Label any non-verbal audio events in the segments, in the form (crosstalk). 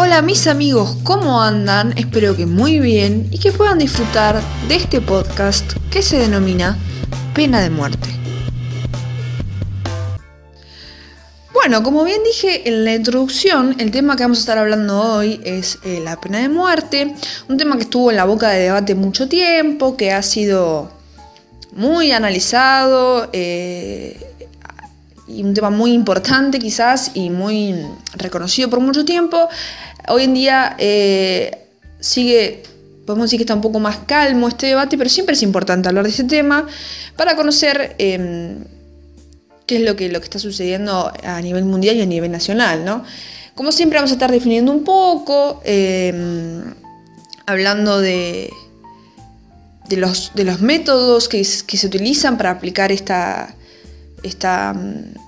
Hola mis amigos, ¿cómo andan? Espero que muy bien y que puedan disfrutar de este podcast que se denomina Pena de Muerte. Bueno, como bien dije en la introducción, el tema que vamos a estar hablando hoy es eh, la pena de muerte, un tema que estuvo en la boca de debate mucho tiempo, que ha sido muy analizado, eh, y un tema muy importante quizás y muy reconocido por mucho tiempo. Hoy en día eh, sigue, podemos decir que está un poco más calmo este debate, pero siempre es importante hablar de este tema para conocer em, qué es lo que, lo que está sucediendo a nivel mundial y a nivel nacional, ¿no? Como siempre vamos a estar definiendo un poco, em, hablando de, de, los, de los métodos que, que se utilizan para aplicar esta, esta,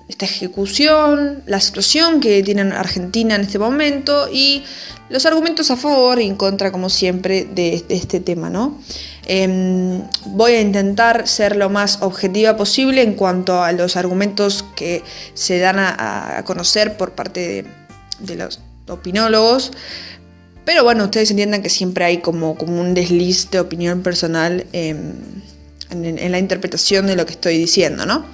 esta, ejecución, la situación que tiene Argentina en este momento y los argumentos a favor y en contra, como siempre, de, este tema. ¿no? Em, voy a intentar ser lo más objetiva posible en cuanto a los argumentos que se dan a, conocer por parte de, los opinólogos. Pero bueno, ustedes entiendan que siempre hay como, un desliz de opinión personal en, en la interpretación de lo que estoy diciendo, ¿no?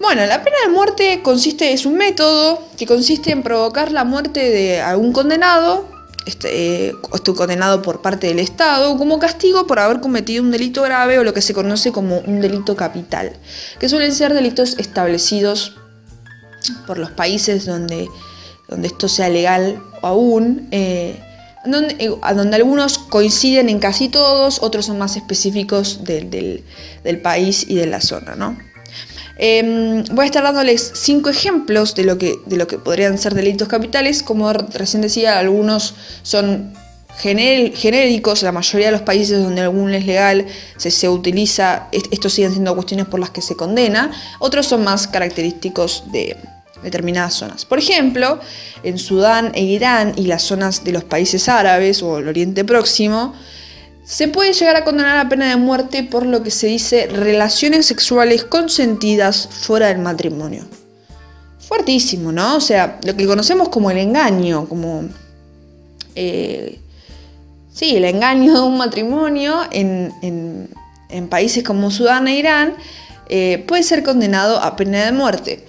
Bueno, la pena de muerte consiste, es un método que consiste en provocar la muerte de algún condenado, este, eh, condenado por parte del Estado, como castigo por haber cometido un delito grave o lo que se conoce como un delito capital, que suelen ser delitos establecidos por los países donde, donde esto sea legal aún. Eh, donde, eh, donde, algunos coinciden en casi todos, otros son más específicos del, del país y de la zona, ¿no? Em, voy a estar dándoles cinco ejemplos de lo, que, de lo que podrían ser delitos capitales. Como recién decía, algunos son genéricos, la mayoría de los países donde algún es legal se, se utiliza, estos siguen siendo cuestiones por las que se condena, otros son más característicos de determinadas zonas. Por ejemplo, en Sudán e Irán y las zonas de los países árabes o el Oriente Próximo, se puede llegar a condenar a pena de muerte por lo que se dice relaciones sexuales consentidas fuera del matrimonio. Fuertísimo, ¿no? O sea, lo que conocemos como el engaño, como... Eh, sí, el engaño de un matrimonio en, países como Sudán e Irán eh, puede ser condenado a pena de muerte.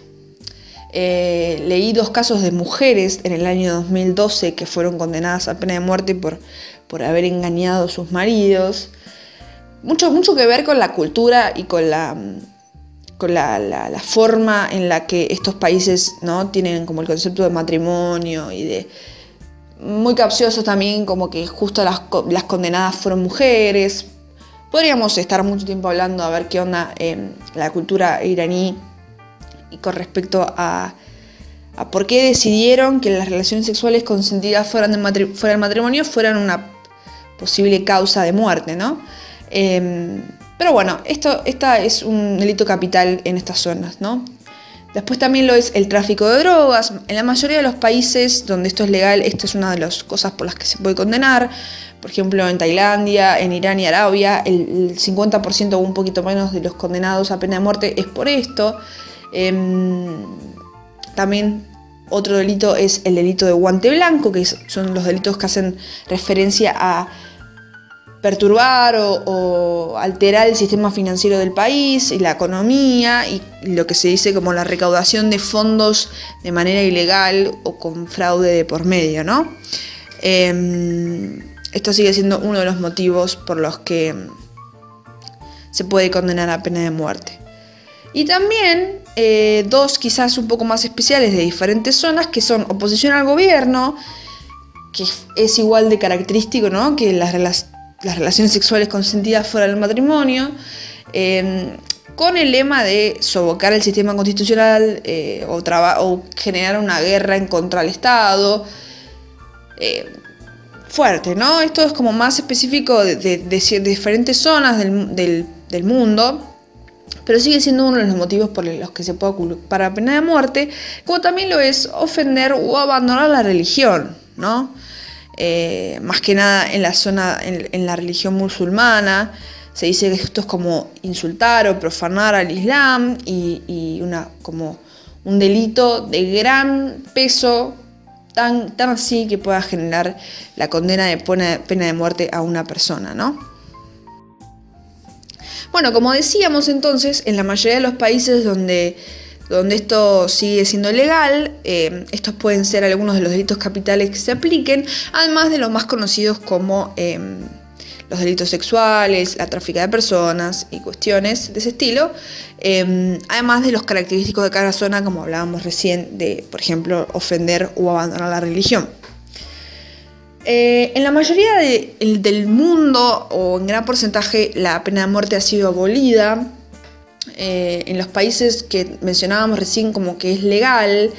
Eh, leí dos casos de mujeres en el año 2012 que fueron condenadas a pena de muerte por por haber engañado a sus maridos. Mucho, mucho que ver con la cultura y con la, con la, forma en la que estos países ¿no? tienen como el concepto de matrimonio y de... Muy capcioso también como que justo las, las condenadas fueron mujeres. Podríamos estar mucho tiempo hablando a ver qué onda en la cultura iraní y con respecto a a por qué decidieron que las relaciones sexuales consentidas fuera del matrimonio fueran una posible causa de muerte, ¿no? Em, pero bueno, esto esta es un delito capital en estas zonas, ¿no? Después también lo es el tráfico de drogas. En la mayoría de los países donde esto es legal, esto es una de las cosas por las que se puede condenar. Por ejemplo, en Tailandia, en Irán y Arabia, el 50% o un poquito menos de los condenados a pena de muerte es por esto. Em, también otro delito es el delito de guante blanco, que son los delitos que hacen referencia a perturbar o, alterar el sistema financiero del país y la economía y lo que se dice como la recaudación de fondos de manera ilegal o con fraude de por medio, ¿no? Em, esto sigue siendo uno de los motivos por los que se puede condenar a pena de muerte. Y también eh, dos quizás un poco más especiales de diferentes zonas que son oposición al gobierno, que es igual de característico ¿no? que las, las relaciones sexuales consentidas fuera del matrimonio, em, con el lema de sobocar el sistema constitucional eh, o, o, generar una guerra en contra del Estado. Eh, fuerte, ¿no? Esto es como más específico de, diferentes zonas del, del, mundo, pero sigue siendo uno de los motivos por los que se puede culpar la pena de muerte, como también lo es ofender o abandonar la religión, ¿no? Eh, más que nada en la zona, en, la religión musulmana, se dice que esto es como insultar o profanar al Islam y, una, como un delito de gran peso tan, tan así que pueda generar la condena de pena de muerte a una persona, ¿no? Bueno, como decíamos entonces, en la mayoría de los países donde, donde esto sigue siendo legal, eh, estos pueden ser algunos de los delitos capitales que se apliquen, además de los más conocidos como em, los delitos sexuales, la tráfica de personas y cuestiones de ese estilo, em, además de los característicos de cada zona, como hablábamos recién, de, por ejemplo, ofender o abandonar la religión. Eh, en la mayoría del mundo, o en gran porcentaje, la pena de muerte ha sido abolida. Eh, en los países que mencionábamos recién como que es legal,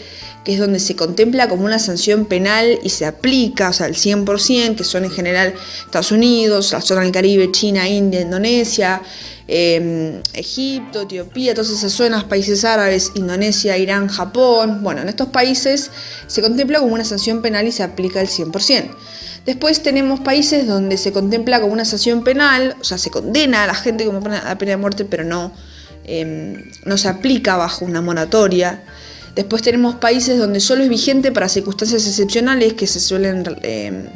que es donde se contempla como una sanción penal y se aplica, o sea, al 100%, que son en general Estados Unidos, la zona del Caribe, China, India, Indonesia, em, Egipto, Etiopía, todas esas zonas, países árabes, Indonesia, Irán, Japón. Bueno, en estos países se contempla como una sanción penal y se aplica al 100%. Después tenemos países donde se contempla como una sanción penal, o sea, se condena a la gente como a pena de muerte, pero no, em, no se aplica bajo una moratoria. Después tenemos países donde solo es vigente para circunstancias excepcionales que se suelen em,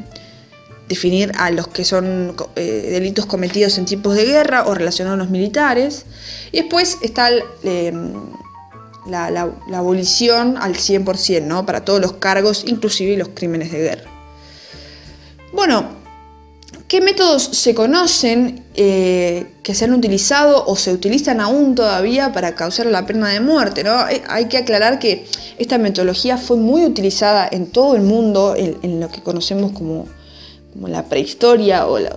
definir a los que son eh, delitos cometidos en tiempos de guerra o relacionados a los militares. Y después está em, la, abolición al 100%, ¿no? para todos los cargos, inclusive los crímenes de guerra. Bueno, ¿qué métodos se conocen eh, que se han utilizado o se utilizan aún todavía para causar la pena de muerte? ¿no? Eh, hay que aclarar que esta metodología fue muy utilizada en todo el mundo, en, lo que conocemos como, la prehistoria o la,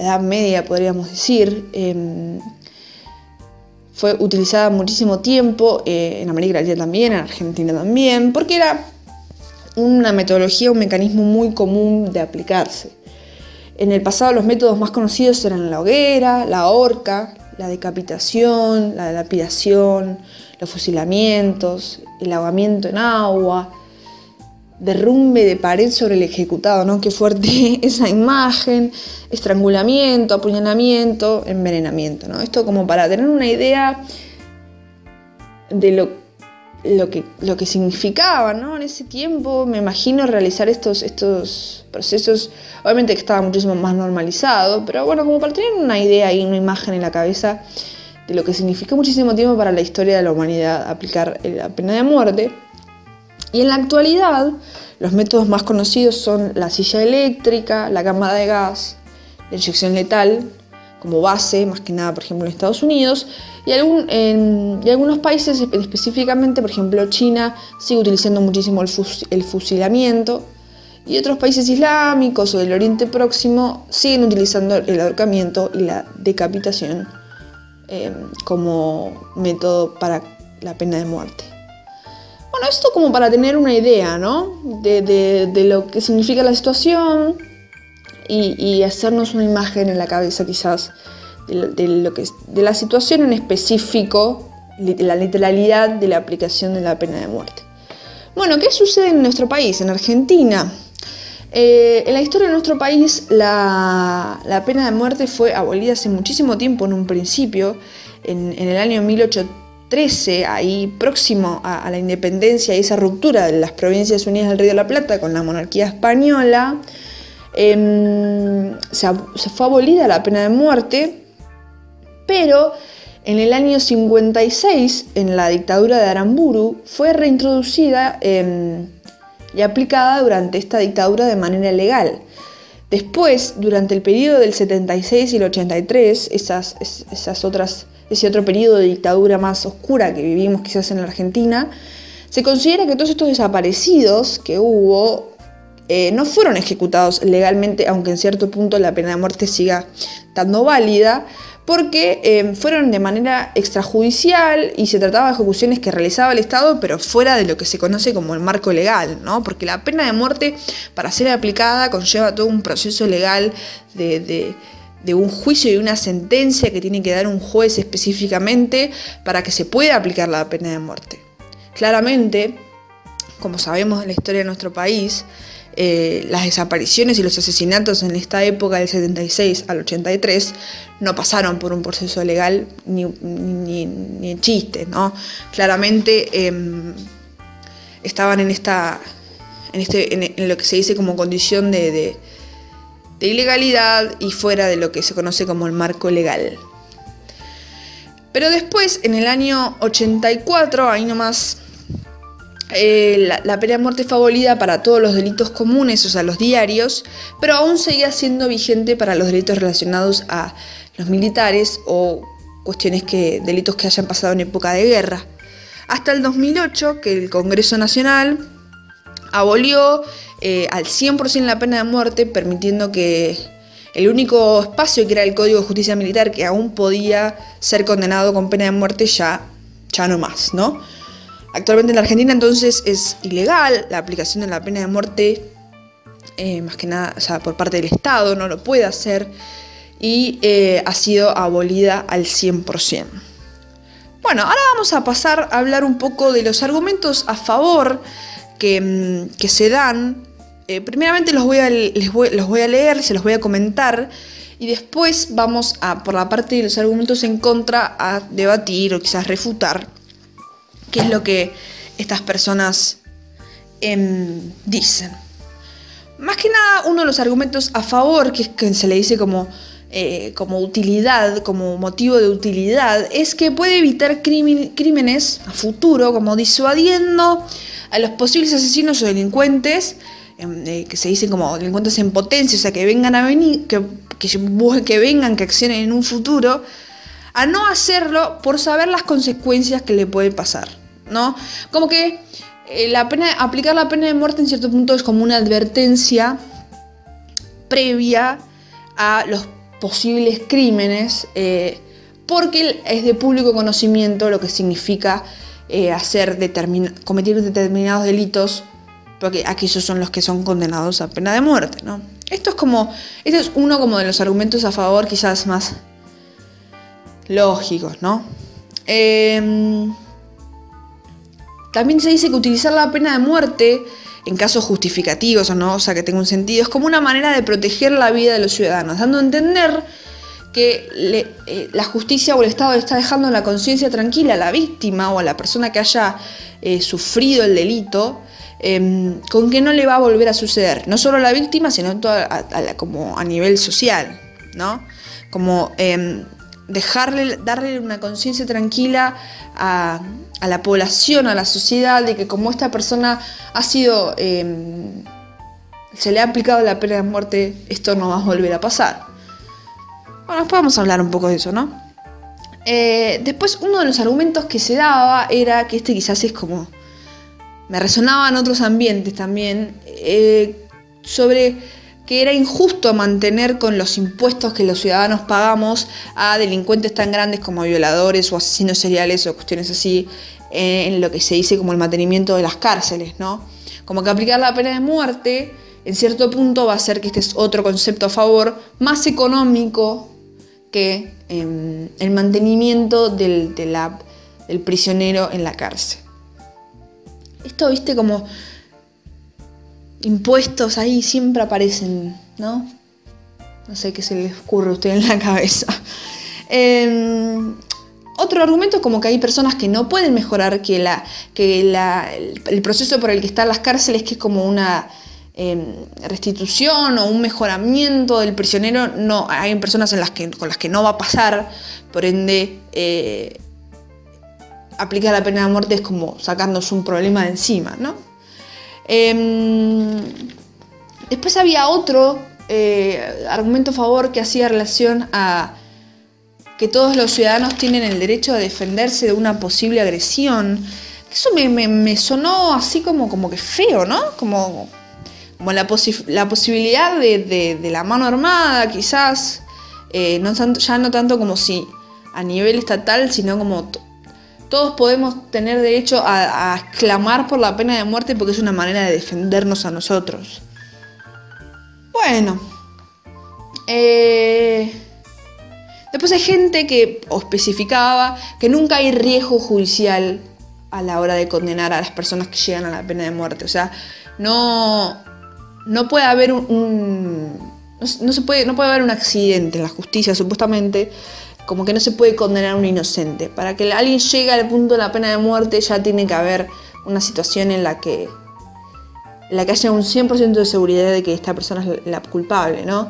Edad Media, podríamos decir. Em, fue utilizada muchísimo tiempo eh, en América Latina también, en Argentina también, porque era una metodología, un mecanismo muy común de aplicarse. En el pasado los métodos más conocidos eran la hoguera, la horca, la decapitación, la lapidación, los fusilamientos, el ahogamiento en agua, derrumbe de pared sobre el ejecutado, ¿no? Qué fuerte (laughs) esa imagen, estrangulamiento, apuñalamiento, envenenamiento, ¿no? Esto como para tener una idea de lo lo que, lo que significaba ¿no? en ese tiempo. Me imagino realizar estos, estos procesos, obviamente que estaba muchísimo más normalizado, pero bueno, como para tener una idea y una imagen en la cabeza de lo que significó muchísimo tiempo para la historia de la humanidad aplicar la pena de muerte. Y en la actualidad, los métodos más conocidos son la silla eléctrica, la cámara de gas, la inyección letal, como base, más que nada, por ejemplo, en Estados Unidos, y, algunos países específicamente, por ejemplo, China sigue utilizando muchísimo el, fusilamiento, y otros países islámicos o del Oriente Próximo siguen utilizando el ahorcamiento y la decapitación em, como método para la pena de muerte. Bueno, esto como para tener una idea, ¿no? De, lo que significa la situación, y, hacernos una imagen en la cabeza quizás de, lo de la situación en específico, la literalidad de la aplicación de la pena de muerte. Bueno, ¿qué sucede en nuestro país, en Argentina? Eh, en la historia de nuestro país la, pena de muerte fue abolida hace muchísimo tiempo en un principio, en, el año 1813, ahí próximo a, la independencia y esa ruptura de las provincias unidas del Río de la Plata con la monarquía española. Em, se, fue abolida la pena de muerte, pero en el año 56, en la dictadura de Aramburu, fue reintroducida em, y aplicada durante esta dictadura de manera legal. Después, durante el periodo del 76 y el 83, esas, esas otras, ese otro periodo de dictadura más oscura que vivimos quizás en la Argentina, se considera que todos estos desaparecidos que hubo eh, no fueron ejecutados legalmente, aunque en cierto punto la pena de muerte siga estando válida, porque eh, fueron de manera extrajudicial y se trataba de ejecuciones que realizaba el Estado, pero fuera de lo que se conoce como el marco legal, ¿no? Porque la pena de muerte, para ser aplicada, conlleva todo un proceso legal de, de un juicio y una sentencia que tiene que dar un juez específicamente para que se pueda aplicar la pena de muerte. Claramente, como sabemos de la historia de nuestro país, eh, las desapariciones y los asesinatos en esta época del 76 al 83 no pasaron por un proceso legal ni, ni, chiste, ¿no? Claramente em, estaban en esta, en, este, en, lo que se dice como condición de, de, de ilegalidad y fuera de lo que se conoce como el marco legal. Pero después, en el año 84, ahí nomás, eh, la, pena de muerte fue abolida para todos los delitos comunes, o sea, los diarios, pero aún seguía siendo vigente para los delitos relacionados a los militares o cuestiones que, delitos que hayan pasado en época de guerra. Hasta el 2008, que el Congreso Nacional abolió eh, al 100% la pena de muerte, permitiendo que el único espacio que era el Código de Justicia Militar que aún podía ser condenado con pena de muerte ya, ya no más, ¿no? Actualmente en la Argentina entonces es ilegal la aplicación de la pena de muerte, eh, más que nada, o sea, por parte del Estado, no lo puede hacer y eh, ha sido abolida al 100%. Bueno, ahora vamos a pasar a hablar un poco de los argumentos a favor que, mm, que se dan eh, primeramente los voy, a, los voy a leer, se los voy a comentar y después vamos a, por la parte de los argumentos en contra, a debatir o quizás refutar qué es lo que estas personas em, dicen. Más que nada, uno de los argumentos a favor, que se le dice como, eh, como utilidad, como motivo de utilidad, es que puede evitar crímenes a futuro, como disuadiendo a los posibles asesinos o delincuentes Em, eh, que se dicen como delincuentes en potencia, o sea, que vengan a venir, que, que, vengan, que accionen en un futuro, a no hacerlo por saber las consecuencias que le puede pasar, ¿no? Como que eh, la pena, aplicar la pena de muerte en cierto punto es como una advertencia previa a los posibles crímenes, eh, porque es de público conocimiento lo que significa hacer cometer determinados delitos porque aquellos son los que son condenados a pena de muerte, ¿no? Esto es como, este es uno como de los argumentos a favor quizás más lógicos, ¿no? Em, también se dice que utilizar la pena de muerte en casos justificativos o no, o sea, que tenga un sentido, es como una manera de proteger la vida de los ciudadanos, dando a entender que eh, la justicia o el Estado está dejando la conciencia tranquila a la víctima o a la persona que haya eh, sufrido el delito Em, con que no le va a volver a suceder, no solo a la víctima, sino a, como a nivel social, ¿no? Como em, dejarle, darle una conciencia tranquila a, la población, a la sociedad, de que como esta persona ha sido, em, se le ha aplicado la pena de muerte, esto no va a volver a pasar. Bueno, después vamos a hablar un poco de eso, ¿no? Eh, después uno de los argumentos que se daba era que este quizás es como me resonaban otros ambientes también, eh, sobre que era injusto mantener con los impuestos que los ciudadanos pagamos a delincuentes tan grandes como violadores o asesinos seriales o cuestiones así, eh, en lo que se dice como el mantenimiento de las cárceles, ¿no? Como que aplicar la pena de muerte, en cierto punto, va a ser que este es otro concepto a favor, más económico que em, el mantenimiento del prisionero en la cárcel. Esto, viste, como impuestos ahí siempre aparecen, ¿no? No sé qué se les ocurre a usted en la cabeza. Em, otro argumento es como que hay personas que no pueden mejorar que, la, que el, proceso por el que están las cárceles, que es como una em, restitución o un mejoramiento del prisionero, no, hay personas en las que, con las que no va a pasar, por ende eh, aplicar la pena de muerte es como sacarnos un problema de encima, ¿no? Em, después había otro eh, argumento a favor que hacía relación a que todos los ciudadanos tienen el derecho a defenderse de una posible agresión. Eso me, sonó así como, como que feo, ¿no? Como, como la, posibilidad de, la mano armada, quizás, eh, no ya no tanto como si a nivel estatal, sino como todos podemos tener derecho a, exclamar por la pena de muerte porque es una manera de defendernos a nosotros. Bueno. Eh, después hay gente que especificaba que nunca hay riesgo judicial a la hora de condenar a las personas que llegan a la pena de muerte. O sea, no, no puede haber un, no, se puede, no puede haber un accidente en la justicia, supuestamente, como que no se puede condenar a un inocente. Para que alguien llegue al punto de la pena de muerte ya tiene que haber una situación en la que la que haya un 100% de seguridad de que esta persona es la culpable, ¿no?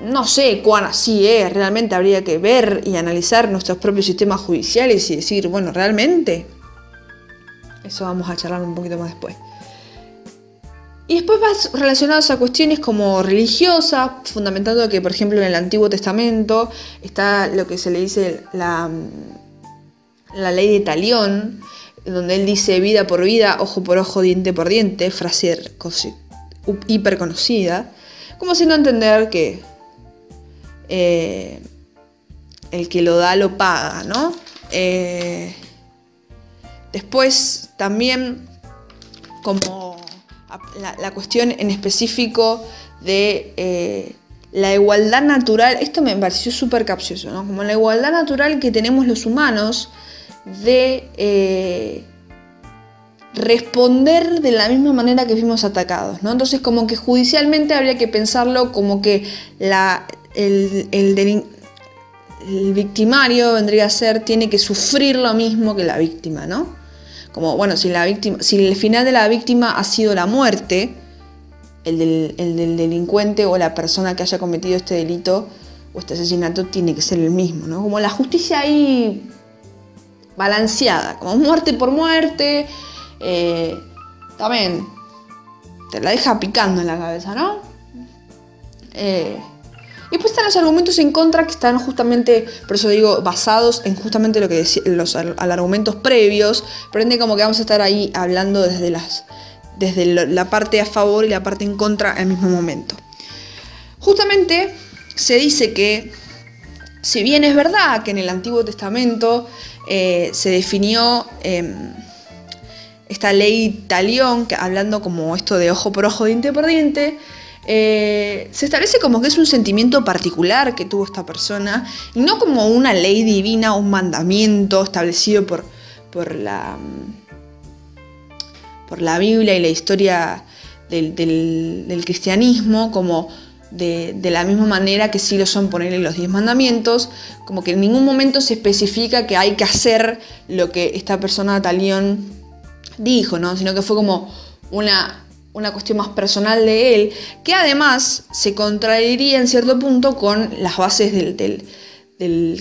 No sé cuán así es, realmente habría que ver y analizar nuestros propios sistemas judiciales y decir, bueno, realmente. Eso vamos a charlar un poquito más después. Y después vas relacionados a cuestiones como religiosas, fundamentando que, por ejemplo, en el Antiguo Testamento está lo que se le dice la, la ley de talión, donde él dice vida por vida, ojo por ojo, diente por diente, frase hiper conocida, como haciendo entender que eh, el que lo da lo paga, ¿no? Eh, después también como la, cuestión en específico de eh, la igualdad natural, esto me pareció súper capcioso, ¿no? Como la igualdad natural que tenemos los humanos de responder de la misma manera que fuimos atacados, ¿no? Entonces como que judicialmente habría que pensarlo como que el, el, victimario vendría a ser, tiene que sufrir lo mismo que la víctima, ¿no? Como, bueno, si, la víctima, si el final de la víctima ha sido la muerte, el del, el del delincuente o la persona que haya cometido este delito o este asesinato tiene que ser el mismo, ¿no? Como la justicia ahí balanceada, como muerte por muerte, eh, también te la deja picando en la cabeza, ¿no? Eh, y después están los argumentos en contra que están justamente, por eso digo, basados en justamente lo que decía, los argumentos previos, pero como que vamos a estar ahí hablando desde, las, desde la parte a favor y la parte en contra al mismo momento. Justamente se dice que, si bien es verdad que en el Antiguo Testamento eh, se definió em, esta ley talión, que, hablando como esto de ojo por ojo, diente por diente, eh, se establece como que es un sentimiento particular que tuvo esta persona y no como una ley divina, un mandamiento establecido por, por, la, por la Biblia y la historia del, cristianismo, como de, la misma manera que sí lo son ponerle los diez mandamientos, como que en ningún momento se especifica que hay que hacer lo que esta persona talión dijo, ¿no? sino que fue como una una cuestión más personal de él, que además se contraería en cierto punto con las bases del,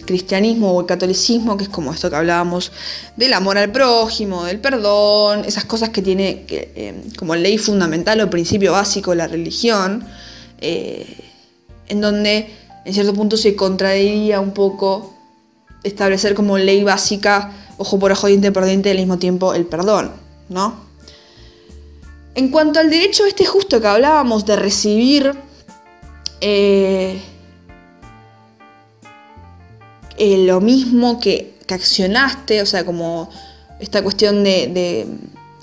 cristianismo o el catolicismo, que es como esto que hablábamos del amor al prójimo, del perdón, esas cosas que tiene eh, como ley fundamental o principio básico la religión, eh, en donde en cierto punto se contraería un poco establecer como ley básica, ojo por ojo, diente por diente, al mismo tiempo el perdón, ¿no? En cuanto al derecho este justo que hablábamos de recibir eh, eh, lo mismo que, accionaste, o sea, como esta cuestión de,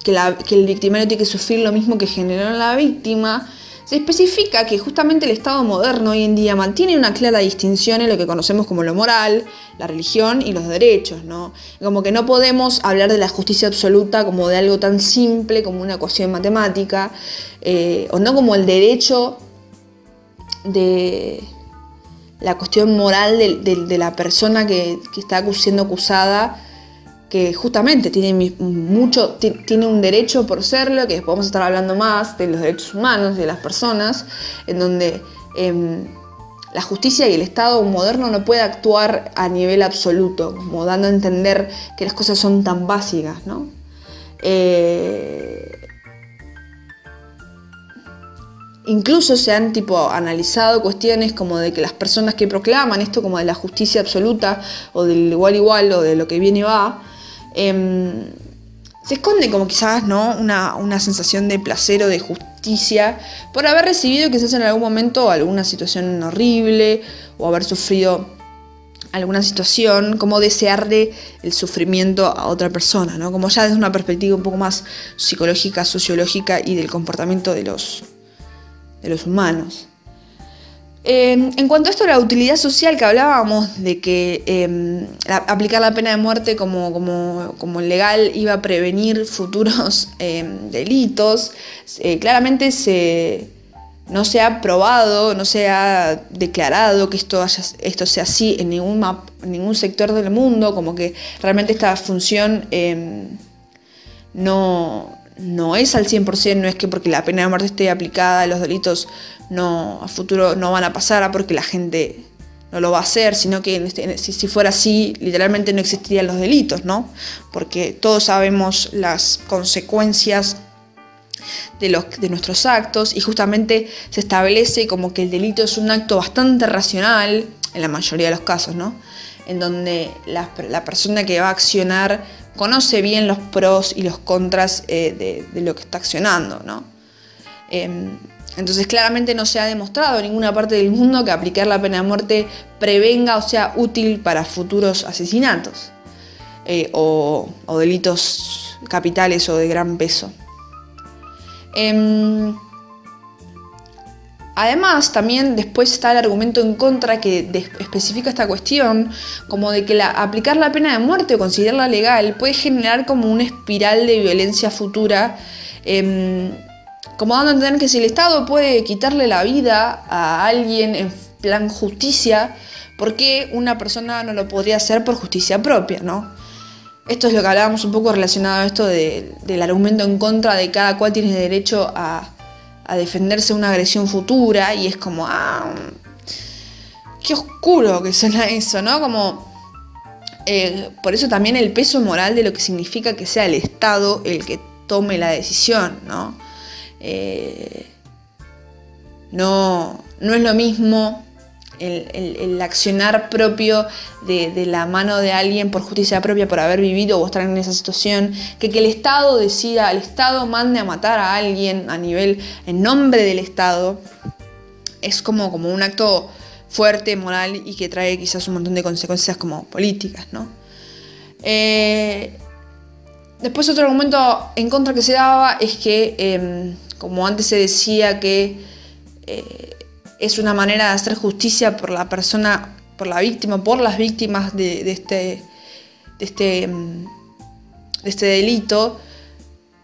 que, que, el victimario tiene que sufrir lo mismo que generó la víctima, se especifica que justamente el Estado moderno hoy en día mantiene una clara distinción en lo que conocemos como lo moral, la religión y los derechos, ¿no? Como que no podemos hablar de la justicia absoluta como de algo tan simple como una ecuación matemática, eh, o no como el derecho de la cuestión moral de, la persona que, que está siendo acusada que justamente tiene, mucho, tiene un derecho por serlo, que después vamos a estar hablando más de los derechos humanos, de las personas, en donde em, la justicia y el Estado moderno no puede actuar a nivel absoluto, como dando a entender que las cosas son tan básicas, ¿no? Eh, incluso se han tipo analizado cuestiones como de que las personas que proclaman esto como de la justicia absoluta o del igual igual o de lo que viene y va, Em, se esconde como quizás ¿no? Una, sensación de placer o de justicia por haber recibido quizás en algún momento alguna situación horrible o haber sufrido alguna situación, como desearle el sufrimiento a otra persona, ¿no? como ya desde una perspectiva un poco más psicológica, sociológica y del comportamiento de los, de los humanos. Em, en cuanto a esto, la utilidad social que hablábamos de que em, aplicar la pena de muerte como, legal iba a prevenir (laughs) futuros em, delitos, eh, claramente no se ha probado, no se ha declarado que esto, sea así en ningún sector del mundo, como que realmente esta función no, no es al 100%, no es que porque la pena de muerte esté aplicada, los delitos no a futuro no van a pasar porque la gente no lo va a hacer, sino que este, si, fuera así, literalmente no existirían los delitos, ¿no? Porque todos sabemos las consecuencias de, los, de nuestros actos y justamente se establece como que el delito es un acto bastante racional, en la mayoría de los casos, ¿no? En donde la, persona que va a accionar conoce bien los pros y los contras eh, de, lo que está accionando, ¿no? Em, entonces claramente no se ha demostrado en ninguna parte del mundo que aplicar la pena de muerte prevenga o sea útil para futuros asesinatos eh, o, delitos capitales o de gran peso. Em, además, también después está el argumento en contra que especifica esta cuestión, como de que aplicar la pena de muerte o considerarla legal puede generar como una espiral de violencia futura. Em, como dando a entender que si el Estado puede quitarle la vida a alguien en plan justicia, ¿por qué una persona no lo podría hacer por justicia propia, no? Esto es lo que hablábamos un poco relacionado a esto del argumento en contra de cada cual tiene derecho a, defenderse de una agresión futura y es como, ah, qué oscuro que suena eso, ¿no? Como, eh, por eso también el peso moral de lo que significa que sea el Estado el que tome la decisión, ¿no? Eh, no, no es lo mismo el, accionar propio de, la mano de alguien por justicia propia, por haber vivido o estar en esa situación, que el Estado decida, el Estado mande a matar a alguien a nivel, en nombre del Estado, es como, como un acto fuerte, moral y que trae quizás un montón de consecuencias como políticas, ¿no? Eh, después otro argumento en contra que se daba es que em, como antes se decía que eh, es una manera de hacer justicia por la persona, por la víctima, por las víctimas de, este, de, este, mm, de este delito,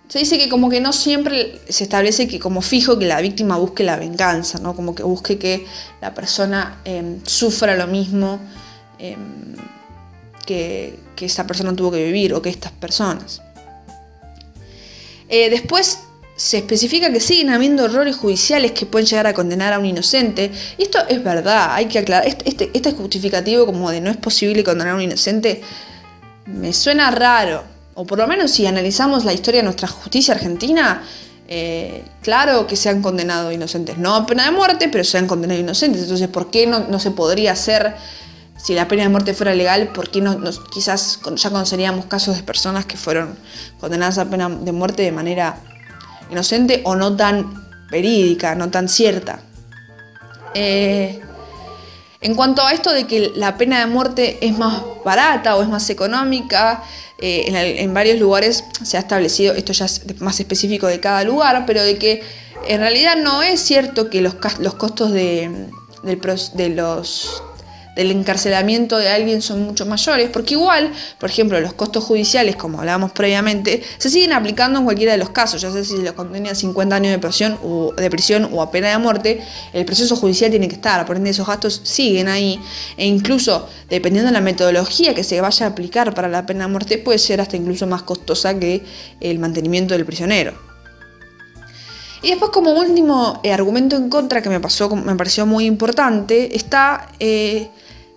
se dice que como que no siempre se establece que como fijo que la víctima busque la venganza, ¿no? Como que busque que la persona em, sufra lo mismo em, que, que, esa persona tuvo que vivir o que estas personas. Eh, después se especifica que siguen habiendo errores judiciales que pueden llegar a condenar a un inocente. Y esto es verdad, hay que aclarar. Este, este, este, justificativo como de no es posible condenar a un inocente me suena raro. O por lo menos si analizamos la historia de nuestra justicia argentina, eh, claro que se han condenado inocentes. No a pena de muerte, pero se han condenado inocentes. Entonces, ¿por qué no, se podría hacer, si la pena de muerte fuera legal, por qué no, quizás ya conoceríamos casos de personas que fueron condenadas a pena de muerte de manera inocente o no tan verídica, no tan cierta. Eh, en cuanto a esto de que la pena de muerte es más barata o es más económica, eh, en, varios lugares se ha establecido, esto ya es más específico de cada lugar, pero de que en realidad no es cierto que los, costos de los del encarcelamiento de alguien son mucho mayores, porque igual, por ejemplo, los costos judiciales, como hablábamos previamente, se siguen aplicando en cualquiera de los casos, ya sea si los condena a 50 años de prisión, o, de prisión o a pena de muerte, el proceso judicial tiene que estar, por ende esos gastos siguen ahí, e incluso dependiendo de la metodología que se vaya a aplicar para la pena de muerte, puede ser hasta incluso más costosa que el mantenimiento del prisionero. Y después como último eh, argumento en contra que me, pasó, me pareció muy importante, está eh,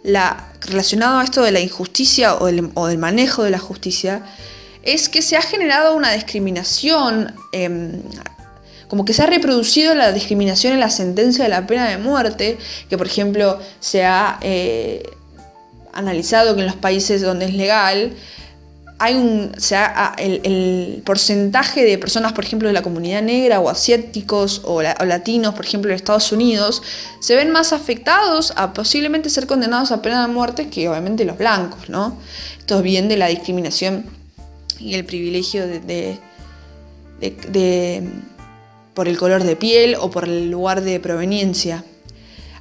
la, relacionado a esto de la injusticia o, del manejo de la justicia, es que se ha generado una discriminación, em, como que se ha reproducido la discriminación en la sentencia de la pena de muerte, que por ejemplo se ha eh, analizado que en los países donde es legal, hay un, ah, el, porcentaje de personas, por ejemplo, de la comunidad negra o asiáticos o, latinos, por ejemplo, en Estados Unidos, se ven más afectados a posiblemente ser condenados a pena de muerte que obviamente los blancos, ¿no? Esto es bien de la discriminación y el privilegio de, por el color de piel o por el lugar de proveniencia.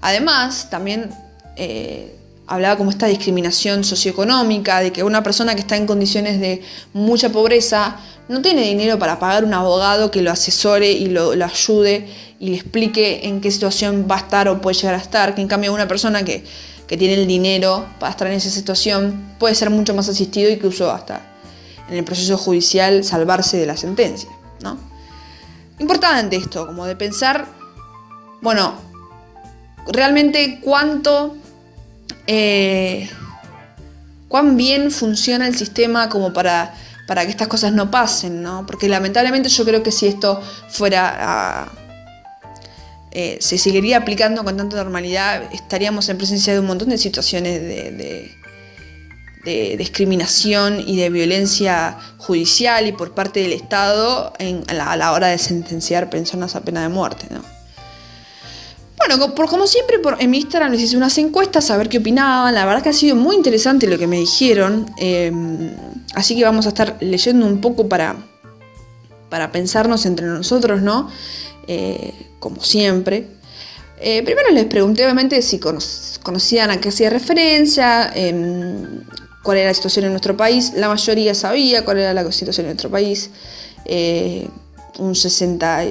Además, también eh, hablaba como esta discriminación socioeconómica, de que una persona que está en condiciones de mucha pobreza no tiene dinero para pagar un abogado que lo asesore y lo, ayude y le explique en qué situación va a estar o puede llegar a estar, que en cambio una persona que, tiene el dinero para estar en esa situación puede ser mucho más asistido y incluso hasta en el proceso judicial salvarse de la sentencia. ¿no? Importante esto, como de pensar, bueno, realmente cuánto, eh, cuán bien funciona el sistema como para, para que estas cosas no pasen, ¿no? Porque lamentablemente yo creo que si esto fuera a eh, se seguiría aplicando con tanta normalidad, estaríamos en presencia de un montón de situaciones de, discriminación y de violencia judicial y por parte del Estado a, la, hora de sentenciar personas a pena de muerte. Bueno, por, como siempre por, en mi Instagram les hice unas encuestas a ver qué opinaban. La verdad que ha sido muy interesante lo que me dijeron. Em, así que vamos a estar leyendo un poco para, para pensarnos entre nosotros, ¿no? Eh, como siempre. Eh, primero les pregunté obviamente si conocían a qué hacía referencia, em, cuál era la situación en nuestro país. La mayoría sabía cuál era la situación en nuestro país. Eh, un 60,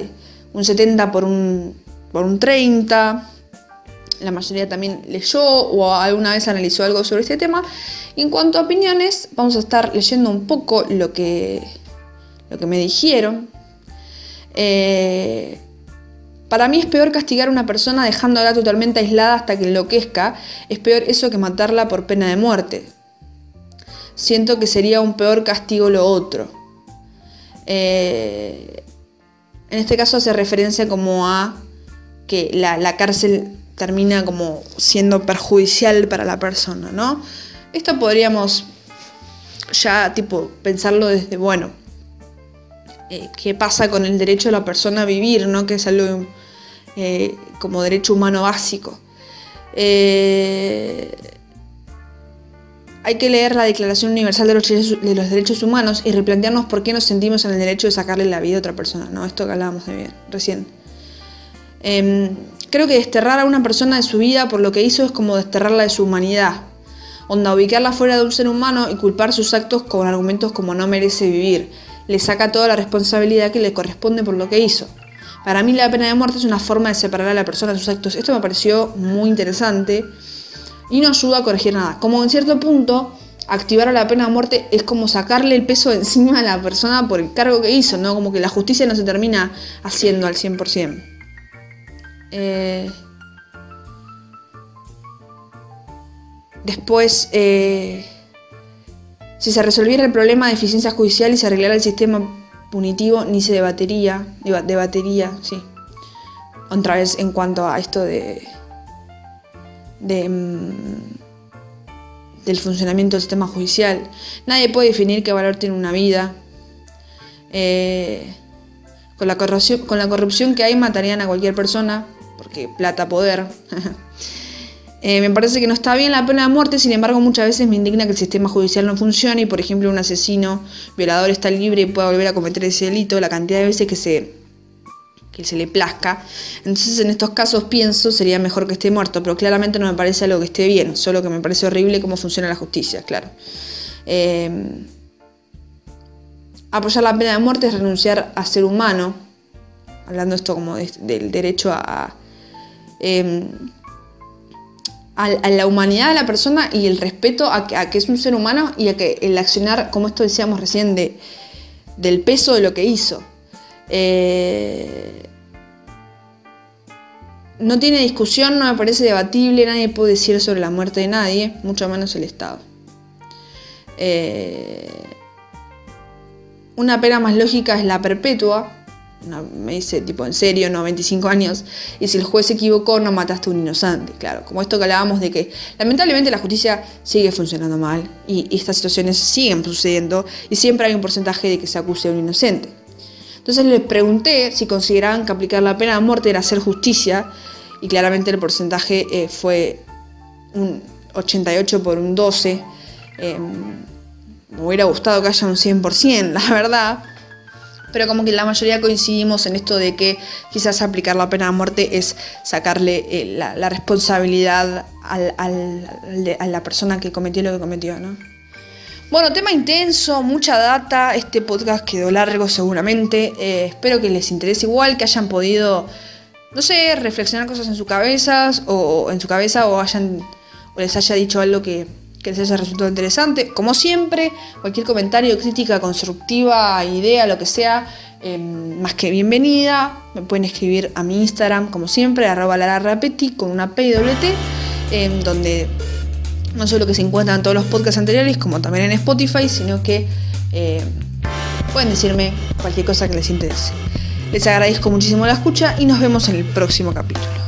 un 70 por un, por un 30. La mayoría también leyó o alguna vez analizó algo sobre este tema. Y en cuanto a opiniones, vamos a estar leyendo un poco lo que, lo que me dijeron. Eh, para mí es peor castigar a una persona dejándola totalmente aislada hasta que enloquezca. Es peor eso que matarla por pena de muerte. Siento que sería un peor castigo lo otro. Eh, en este caso hace referencia como a que la, cárcel termina como siendo perjudicial para la persona, ¿no? Esto podríamos ya tipo pensarlo desde, bueno, eh, qué pasa con el derecho de la persona a vivir, ¿no? Que es algo eh, como derecho humano básico. Eh, hay que leer la Declaración Universal de los, Derechos Humanos y replantearnos por qué nos sentimos en el derecho de sacarle la vida a otra persona, ¿no? Esto que hablábamos de bien, recién. Em, creo que desterrar a una persona de su vida por lo que hizo es como desterrarla de su humanidad. Onda, ubicarla fuera de un ser humano y culpar sus actos con argumentos como no merece vivir le saca toda la responsabilidad que le corresponde por lo que hizo. Para mí la pena de muerte es una forma de separar a la persona de sus actos. Esto me pareció muy interesante y no ayuda a corregir nada. Como en cierto punto, activar a la pena de muerte es como sacarle el peso encima a la persona por el cargo que hizo, ¿no? Como que la justicia no se termina haciendo al 100%. Eh... Después... Eh si se resolviera el problema de eficiencia judicial y se arreglara el sistema punitivo, ni se debatería, debatería, sí. Otra vez en cuanto a esto de, mm, del funcionamiento del sistema judicial. Nadie puede definir qué valor tiene una vida. Eh, con la corrupción que hay matarían a cualquier persona, porque plata, poder. (laughs) Eh, me parece que no está bien la pena de muerte, sin embargo muchas veces me indigna que el sistema judicial no funcione y por ejemplo un asesino, violador está libre y pueda volver a cometer ese delito la cantidad de veces que se, que se le plazca. Entonces en estos casos pienso sería mejor que esté muerto, pero claramente no me parece algo que esté bien, solo que me parece horrible cómo funciona la justicia, claro. Eh, apoyar la pena de muerte es renunciar a ser humano, hablando esto como del derecho a... Eh, a, la humanidad de la persona y el respeto a que, es un ser humano y a que el accionar, como esto decíamos recién, de, del peso de lo que hizo. Eh, no tiene discusión, no me parece debatible, nadie puede decir sobre la muerte de nadie, mucho menos el Estado. Eh, una pena más lógica es la perpetua, me dice, tipo, en serio, no, 25 años. Y si el juez se equivocó, no mataste a un inocente. Claro, como esto que hablábamos de que lamentablemente la justicia sigue funcionando mal y, estas situaciones siguen sucediendo y siempre hay un porcentaje de que se acuse a un inocente. Entonces les pregunté si consideraban que aplicar la pena de muerte era hacer justicia y claramente el porcentaje eh, fue un 88 por un 12. Em, me hubiera gustado que haya un 100%, la verdad pero como que la mayoría coincidimos en esto de que quizás aplicar la pena de muerte es sacarle eh, la, responsabilidad a la persona que cometió lo que cometió, ¿no? Bueno, tema intenso, mucha data, este podcast quedó largo seguramente, eh, espero que les interese igual, que hayan podido, no sé, reflexionar cosas en sus cabezas o en su cabeza o hayan o les haya dicho algo que, que les haya resultado interesante. Como siempre, cualquier comentario, crítica constructiva, idea, lo que sea, em, más que bienvenida. Me pueden escribir a mi Instagram, como siempre, arroba lararrapeti con una P y doble T, em, donde no solo que se encuentran todos los podcasts anteriores, como también en Spotify, sino que em, pueden decirme cualquier cosa que les interese. Les agradezco muchísimo la escucha y nos vemos en el próximo capítulo.